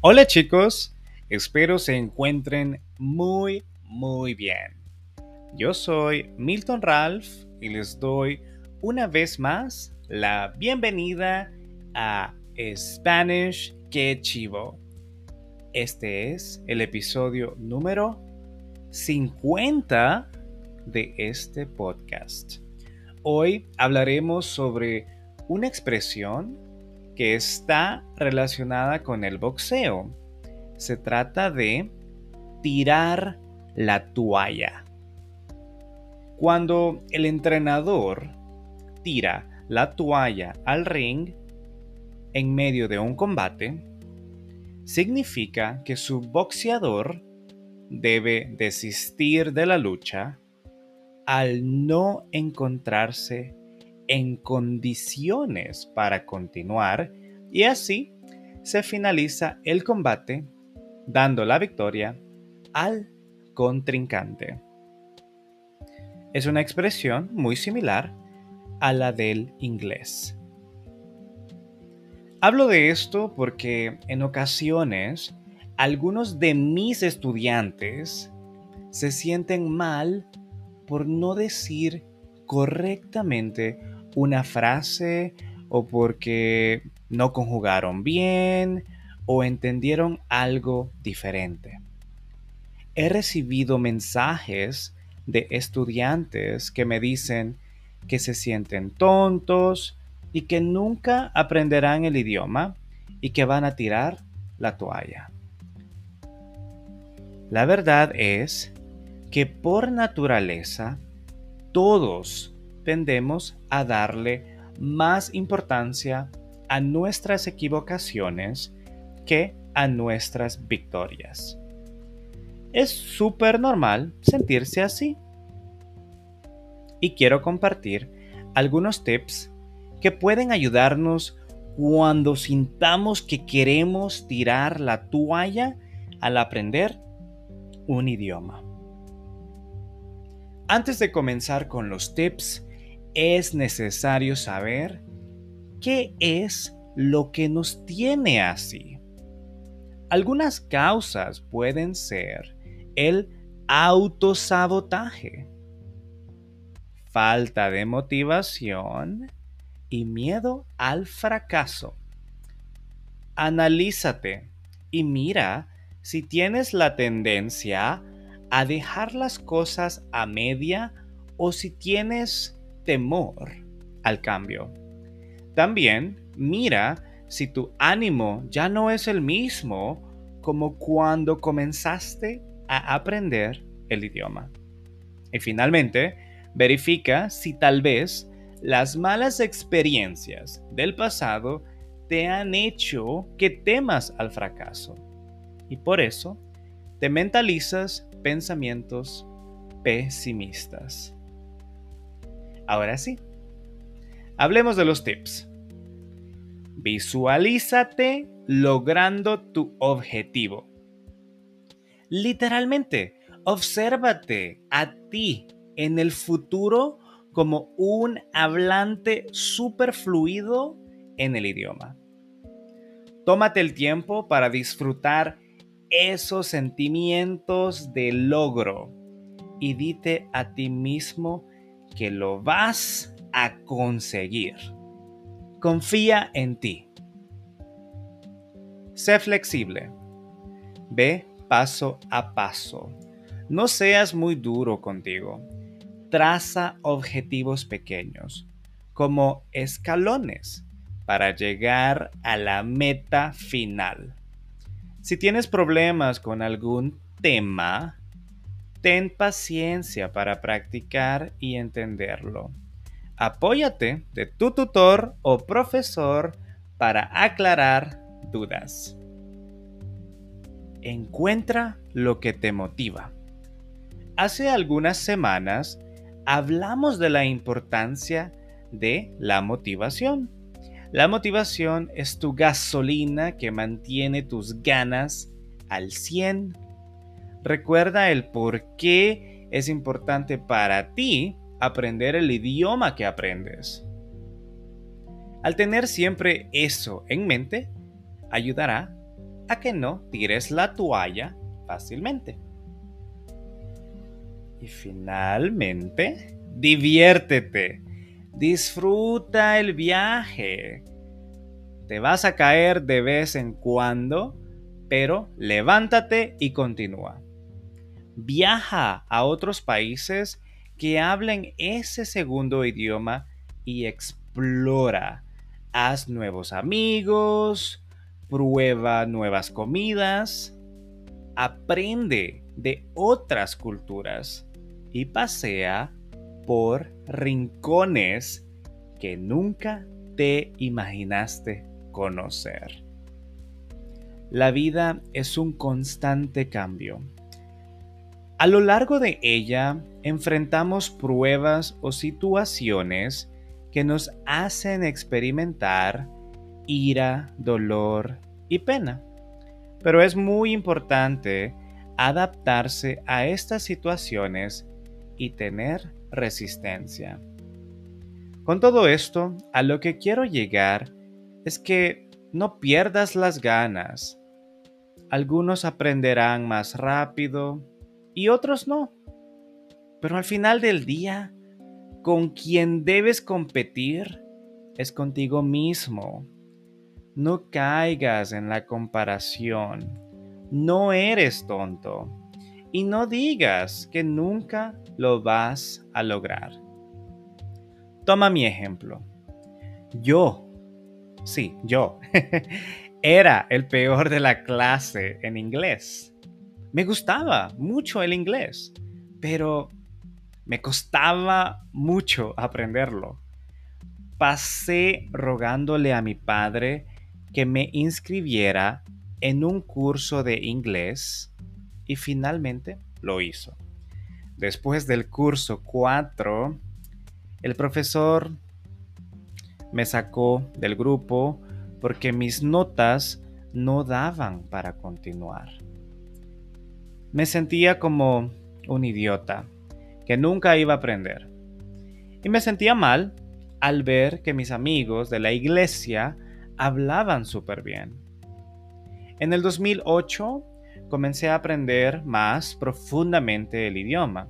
Hola chicos, espero se encuentren muy, muy bien. Yo soy Milton Ralph y les doy una vez más la bienvenida a Spanish Que Chivo. Este es el episodio número 50 de este podcast. Hoy hablaremos sobre una expresión que está relacionada con el boxeo. Se trata de tirar la toalla. Cuando el entrenador tira la toalla al ring en medio de un combate, significa que su boxeador debe desistir de la lucha al no encontrarse en condiciones para continuar y así se finaliza el combate dando la victoria al contrincante. Es una expresión muy similar a la del inglés. Hablo de esto porque en ocasiones algunos de mis estudiantes se sienten mal por no decir correctamente una frase o porque no conjugaron bien o entendieron algo diferente. He recibido mensajes de estudiantes que me dicen que se sienten tontos y que nunca aprenderán el idioma y que van a tirar la toalla. La verdad es que por naturaleza todos a darle más importancia a nuestras equivocaciones que a nuestras victorias. Es súper normal sentirse así. Y quiero compartir algunos tips que pueden ayudarnos cuando sintamos que queremos tirar la toalla al aprender un idioma. Antes de comenzar con los tips, es necesario saber qué es lo que nos tiene así. Algunas causas pueden ser el autosabotaje, falta de motivación y miedo al fracaso. Analízate y mira si tienes la tendencia a dejar las cosas a media o si tienes temor al cambio. También mira si tu ánimo ya no es el mismo como cuando comenzaste a aprender el idioma. Y finalmente, verifica si tal vez las malas experiencias del pasado te han hecho que temas al fracaso. Y por eso te mentalizas pensamientos pesimistas. Ahora sí, hablemos de los tips. Visualízate logrando tu objetivo. Literalmente, obsérvate a ti en el futuro como un hablante super fluido en el idioma. Tómate el tiempo para disfrutar esos sentimientos de logro y dite a ti mismo que lo vas a conseguir. Confía en ti. Sé flexible. Ve paso a paso. No seas muy duro contigo. Traza objetivos pequeños, como escalones, para llegar a la meta final. Si tienes problemas con algún tema, ten paciencia para practicar y entenderlo. Apóyate de tu tutor o profesor para aclarar dudas. Encuentra lo que te motiva. Hace algunas semanas hablamos de la importancia de la motivación. La motivación es tu gasolina que mantiene tus ganas al 100. Recuerda el por qué es importante para ti aprender el idioma que aprendes. Al tener siempre eso en mente, ayudará a que no tires la toalla fácilmente. Y finalmente, diviértete. Disfruta el viaje. Te vas a caer de vez en cuando, pero levántate y continúa. Viaja a otros países que hablen ese segundo idioma y explora. Haz nuevos amigos, prueba nuevas comidas, aprende de otras culturas y pasea por rincones que nunca te imaginaste conocer. La vida es un constante cambio. A lo largo de ella enfrentamos pruebas o situaciones que nos hacen experimentar ira, dolor y pena. Pero es muy importante adaptarse a estas situaciones y tener resistencia. Con todo esto, a lo que quiero llegar es que no pierdas las ganas. Algunos aprenderán más rápido y otros no. Pero al final del día, con quien debes competir es contigo mismo. No caigas en la comparación. No eres tonto. Y no digas que nunca lo vas a lograr. Toma mi ejemplo. Yo, sí, yo, era el peor de la clase en inglés. Me gustaba mucho el inglés, pero me costaba mucho aprenderlo. Pasé rogándole a mi padre que me inscribiera en un curso de inglés y finalmente lo hizo. Después del curso 4, el profesor me sacó del grupo porque mis notas no daban para continuar. Me sentía como un idiota que nunca iba a aprender. Y me sentía mal al ver que mis amigos de la iglesia hablaban súper bien. En el 2008 comencé a aprender más profundamente el idioma.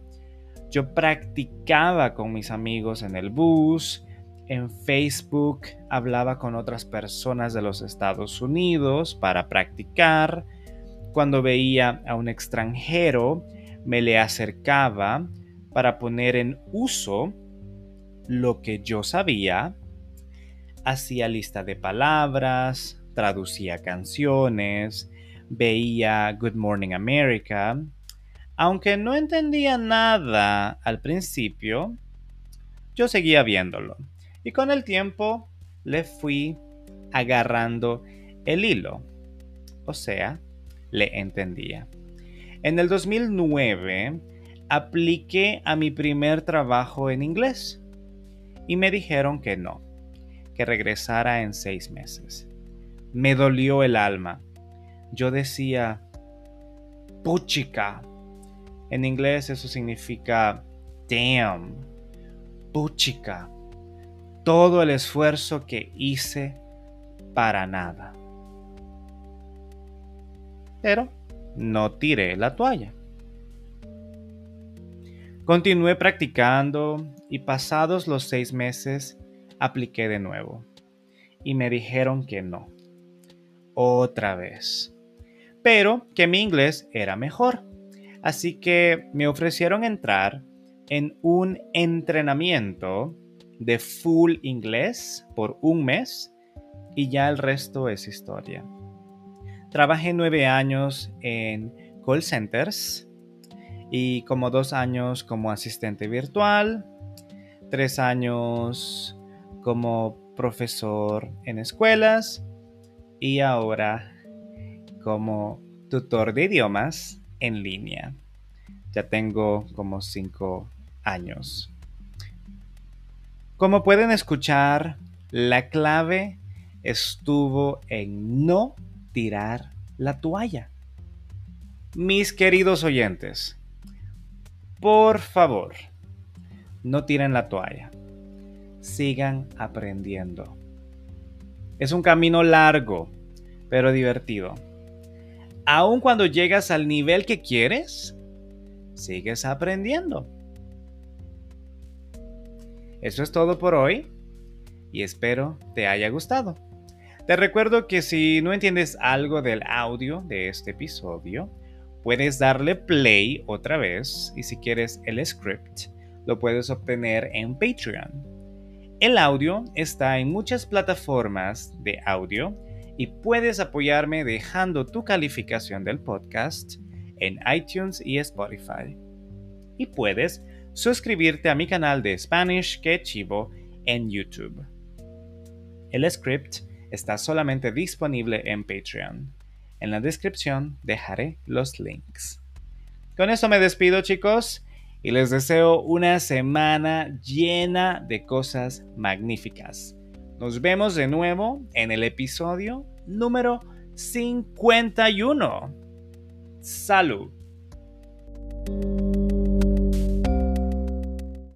Yo practicaba con mis amigos en el bus, en Facebook hablaba con otras personas de los Estados Unidos para practicar. Cuando veía a un extranjero, me le acercaba para poner en uso lo que yo sabía. Hacía lista de palabras, traducía canciones, veía Good Morning America. Aunque no entendía nada al principio, yo seguía viéndolo. Y con el tiempo le fui agarrando el hilo. O sea, le entendía. En el 2009 apliqué a mi primer trabajo en inglés y me dijeron que no, que regresara en seis meses. Me dolió el alma yo decía, puchica. En inglés eso significa damn, puchica. Todo el esfuerzo que hice para nada. Pero no tiré la toalla. Continué practicando y pasados los seis meses apliqué de nuevo. Y me dijeron que no. Otra vez pero que mi inglés era mejor. Así que me ofrecieron entrar en un entrenamiento de full inglés por un mes y ya el resto es historia. Trabajé nueve años en call centers y como dos años como asistente virtual, tres años como profesor en escuelas y ahora como tutor de idiomas en línea. Ya tengo como cinco años. Como pueden escuchar, la clave estuvo en no tirar la toalla. Mis queridos oyentes, por favor, no tiren la toalla. Sigan aprendiendo. Es un camino largo, pero divertido aun cuando llegas al nivel que quieres, sigues aprendiendo. Eso es todo por hoy y espero te haya gustado. Te recuerdo que si no entiendes algo del audio de este episodio, puedes darle play otra vez y si quieres el script, lo puedes obtener en Patreon. El audio está en muchas plataformas de audio y puedes apoyarme dejando tu calificación del podcast en iTunes y Spotify. Y puedes suscribirte a mi canal de Spanish que Chivo en YouTube. El script está solamente disponible en Patreon. En la descripción dejaré los links. Con eso me despido chicos y les deseo una semana llena de cosas magníficas. Nos vemos de nuevo en el episodio número 51. Salud.